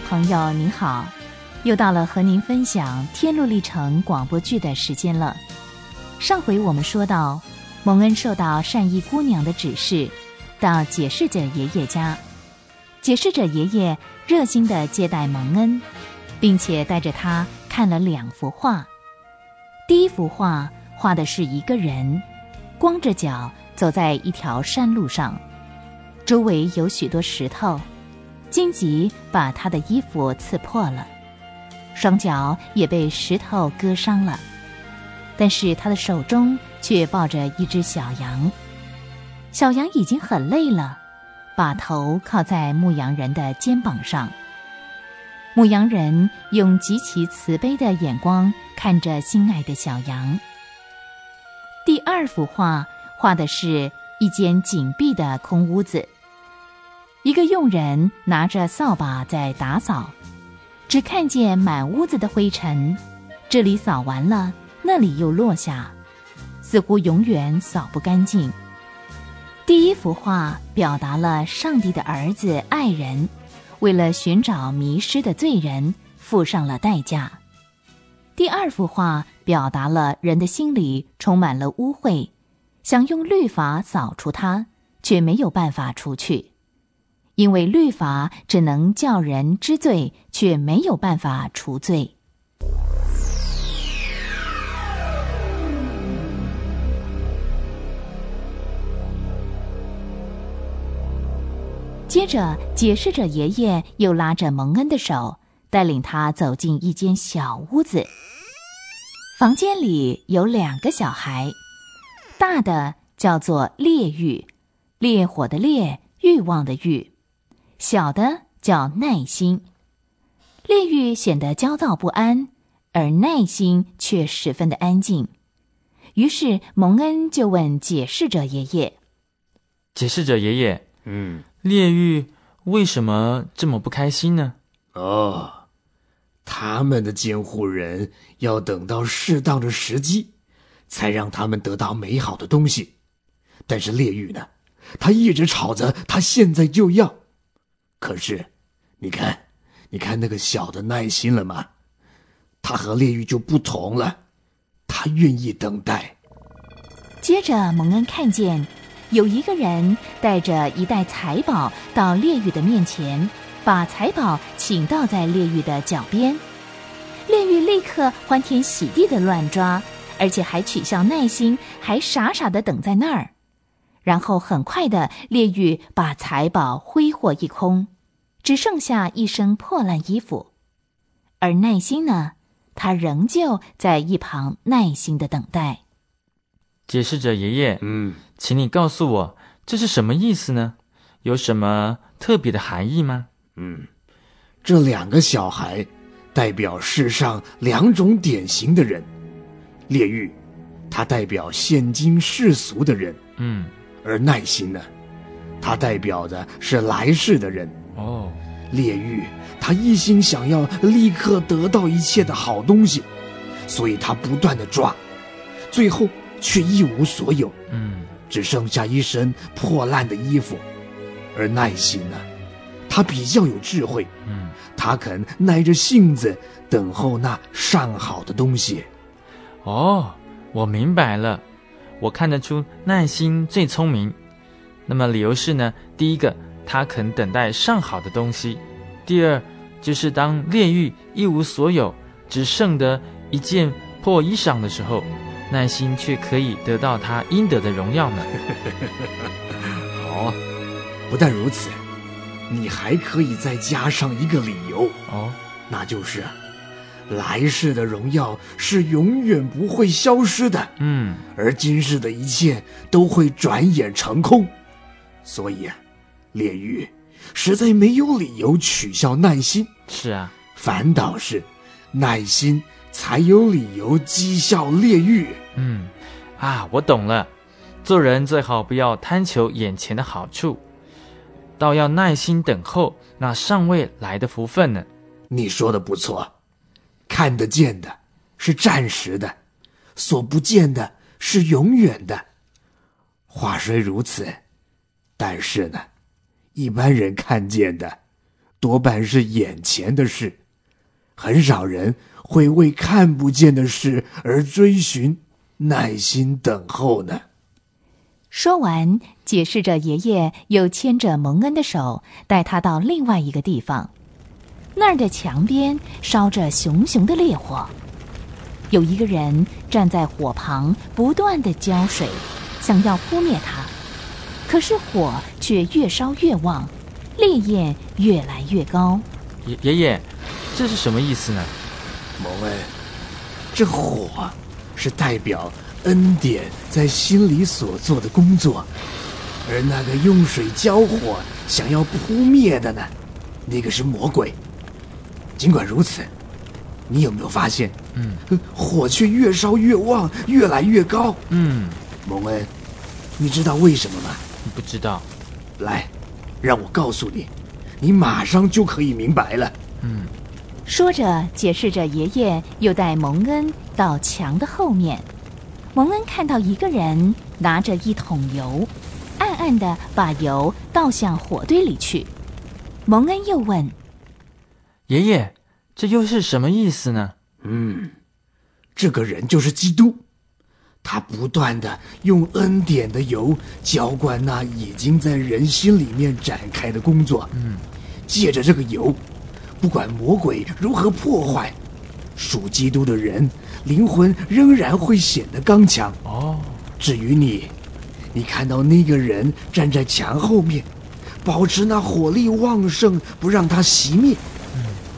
朋友，您好，又到了和您分享《天路历程》广播剧的时间了。上回我们说到，蒙恩受到善意姑娘的指示，到解释者爷爷家。解释者爷爷热心的接待蒙恩，并且带着他看了两幅画。第一幅画画的是一个人光着脚走在一条山路上，周围有许多石头。荆棘把他的衣服刺破了，双脚也被石头割伤了，但是他的手中却抱着一只小羊。小羊已经很累了，把头靠在牧羊人的肩膀上。牧羊人用极其慈悲的眼光看着心爱的小羊。第二幅画画的是一间紧闭的空屋子。一个佣人拿着扫把在打扫，只看见满屋子的灰尘，这里扫完了，那里又落下，似乎永远扫不干净。第一幅画表达了上帝的儿子爱人，为了寻找迷失的罪人，付上了代价。第二幅画表达了人的心里充满了污秽，想用律法扫除它，却没有办法除去。因为律法只能叫人知罪，却没有办法除罪。接着，解释者爷爷又拉着蒙恩的手，带领他走进一间小屋子。房间里有两个小孩，大的叫做烈欲，烈火的烈，欲望的欲。小的叫耐心，烈欲显得焦躁不安，而耐心却十分的安静。于是蒙恩就问解释者爷爷：“解释者爷爷，嗯，烈狱为什么这么不开心呢？”哦，他们的监护人要等到适当的时机，才让他们得到美好的东西。但是烈玉呢，他一直吵着，他现在就要。可是，你看，你看那个小的耐心了吗？他和烈玉就不同了，他愿意等待。接着，蒙恩看见有一个人带着一袋财宝到烈玉的面前，把财宝倾倒在烈玉的脚边。烈狱立刻欢天喜地的乱抓，而且还取笑耐心，还傻傻的等在那儿。然后很快的，烈玉把财宝挥霍一空，只剩下一身破烂衣服。而耐心呢，他仍旧在一旁耐心的等待。解释者爷爷，嗯，请你告诉我，这是什么意思呢？有什么特别的含义吗？嗯，这两个小孩代表世上两种典型的人。烈玉，他代表现今世俗的人。嗯。而耐心呢，它代表的是来世的人哦。烈狱，他一心想要立刻得到一切的好东西，所以他不断的抓，最后却一无所有。嗯，只剩下一身破烂的衣服。而耐心呢，他比较有智慧。嗯，他肯耐着性子等候那上好的东西。哦，我明白了。我看得出耐心最聪明，那么理由是呢？第一个，他肯等待上好的东西；第二，就是当炼狱一无所有，只剩得一件破衣裳的时候，耐心却可以得到他应得的荣耀呢。好，不但如此，你还可以再加上一个理由哦，那就是。来世的荣耀是永远不会消失的，嗯，而今世的一切都会转眼成空，所以，啊，炼狱实在没有理由取笑耐心。是啊，反倒是耐心才有理由讥笑炼狱。嗯，啊，我懂了，做人最好不要贪求眼前的好处，倒要耐心等候那尚未来的福分呢。你说的不错。看得见的是暂时的，所不见的是永远的。话虽如此，但是呢，一般人看见的多半是眼前的事，很少人会为看不见的事而追寻，耐心等候呢。说完，解释着爷爷又牵着蒙恩的手，带他到另外一个地方。那儿的墙边烧着熊熊的烈火，有一个人站在火旁，不断的浇水，想要扑灭它。可是火却越烧越旺，烈焰越来越高。爷爷爷，这是什么意思呢？蒙恩，这火是代表。恩典在心里所做的工作，而那个用水浇火想要扑灭的呢？那个是魔鬼。尽管如此，你有没有发现？嗯，火却越烧越旺，越来越高。嗯，蒙恩，你知道为什么吗？不知道。来，让我告诉你，你马上就可以明白了。嗯，说着，解释着，爷爷又带蒙恩到墙的后面。蒙恩看到一个人拿着一桶油，暗暗的把油倒向火堆里去。蒙恩又问：“爷爷，这又是什么意思呢？”“嗯，这个人就是基督，他不断的用恩典的油浇灌那已经在人心里面展开的工作。嗯，借着这个油，不管魔鬼如何破坏，属基督的人。”灵魂仍然会显得刚强哦。至于你，你看到那个人站在墙后面，保持那火力旺盛，不让它熄灭。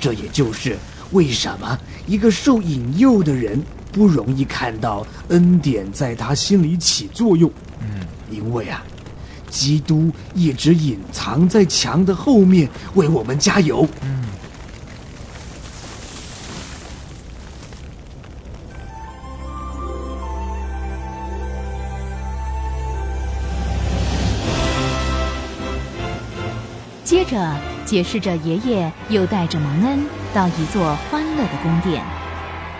这也就是为什么一个受引诱的人不容易看到恩典在他心里起作用。嗯，因为啊，基督一直隐藏在墙的后面，为我们加油。嗯。接着，解释着爷爷又带着蒙恩到一座欢乐的宫殿。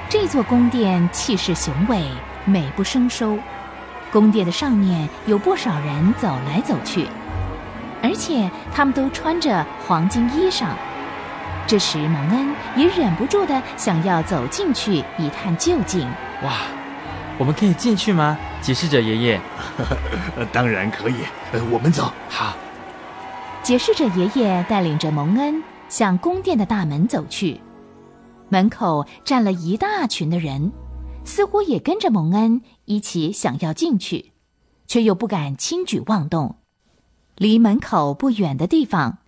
这座宫殿气势雄伟，美不胜收。宫殿的上面有不少人走来走去，而且他们都穿着黄金衣裳。这时，蒙恩也忍不住的想要走进去一探究竟。哇，我们可以进去吗？解释着爷爷。当然可以。我们走。好。解释着，爷爷带领着蒙恩向宫殿的大门走去，门口站了一大群的人，似乎也跟着蒙恩一起想要进去，却又不敢轻举妄动。离门口不远的地方，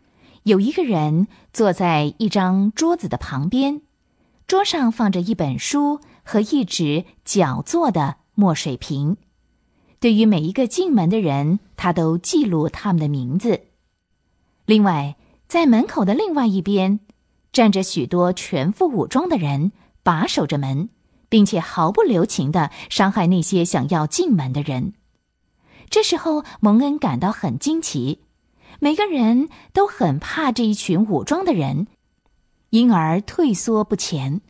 有一个人坐在一张桌子的旁边，桌上放着一本书和一只脚做的墨水瓶。对于每一个进门的人，他都记录他们的名字。另外，在门口的另外一边，站着许多全副武装的人，把守着门，并且毫不留情的伤害那些想要进门的人。这时候，蒙恩感到很惊奇，每个人都很怕这一群武装的人，因而退缩不前。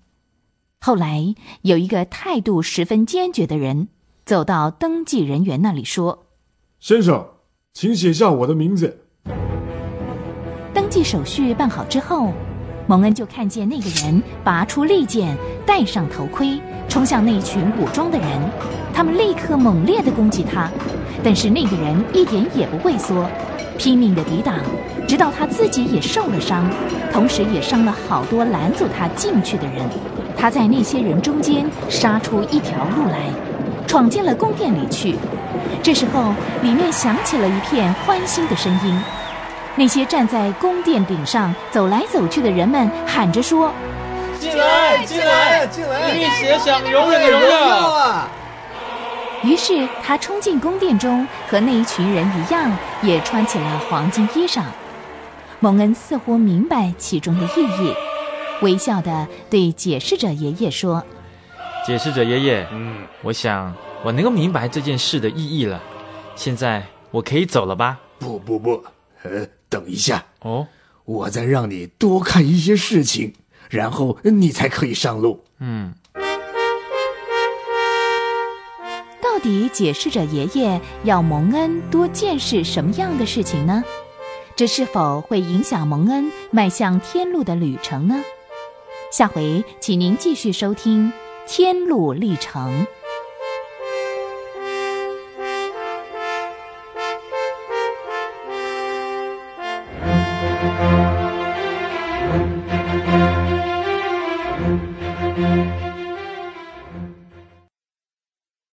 后来，有一个态度十分坚决的人走到登记人员那里说：“先生，请写下我的名字。”登记手续办好之后，蒙恩就看见那个人拔出利剑，戴上头盔，冲向那群武装的人。他们立刻猛烈地攻击他，但是那个人一点也不畏缩，拼命地抵挡，直到他自己也受了伤，同时也伤了好多拦阻他进去的人。他在那些人中间杀出一条路来，闯进了宫殿里去。这时候，里面响起了一片欢欣的声音。那些站在宫殿顶上走来走去的人们喊着说：“进来，进来，进来！一起享永远的荣耀啊！”于是他冲进宫殿中，和那一群人一样，也穿起了黄金衣裳。蒙恩似乎明白其中的意义，微笑的对解释者爷爷说：“解释者爷爷，嗯，我想我能够明白这件事的意义了。现在我可以走了吧？”“不不不，呃。”等一下哦，我再让你多看一些事情，然后你才可以上路。嗯，到底解释着爷爷要蒙恩多见识什么样的事情呢？这是否会影响蒙恩迈向天路的旅程呢？下回请您继续收听《天路历程》。